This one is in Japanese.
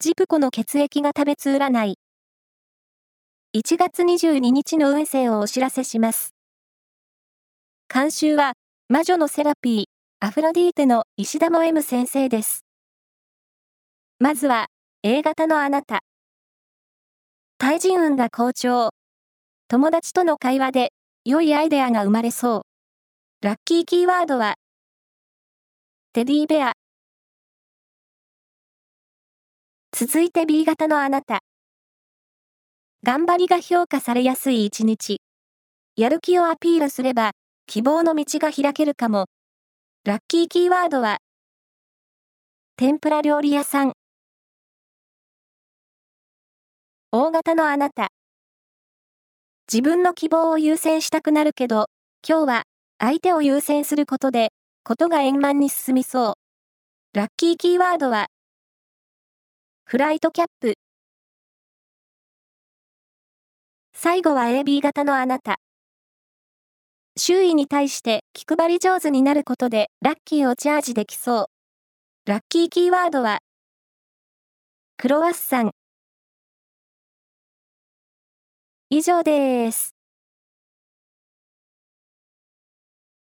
ジプコの血液が食べつ占い。1月22日の運勢をお知らせします。監修は、魔女のセラピー、アフロディーテの石田も M 先生です。まずは、A 型のあなた。対人運が好調。友達との会話で、良いアイデアが生まれそう。ラッキーキーワードは、テディベア。続いて B 型のあなた。頑張りが評価されやすい一日。やる気をアピールすれば、希望の道が開けるかも。ラッキーキーワードは、天ぷら料理屋さん。大型のあなた。自分の希望を優先したくなるけど、今日は相手を優先することで、ことが円満に進みそう。ラッキーキーワードは、フライトキャップ。最後は AB 型のあなた。周囲に対して気配り上手になることでラッキーをチャージできそう。ラッキーキーワードは、クロワッサン。以上です。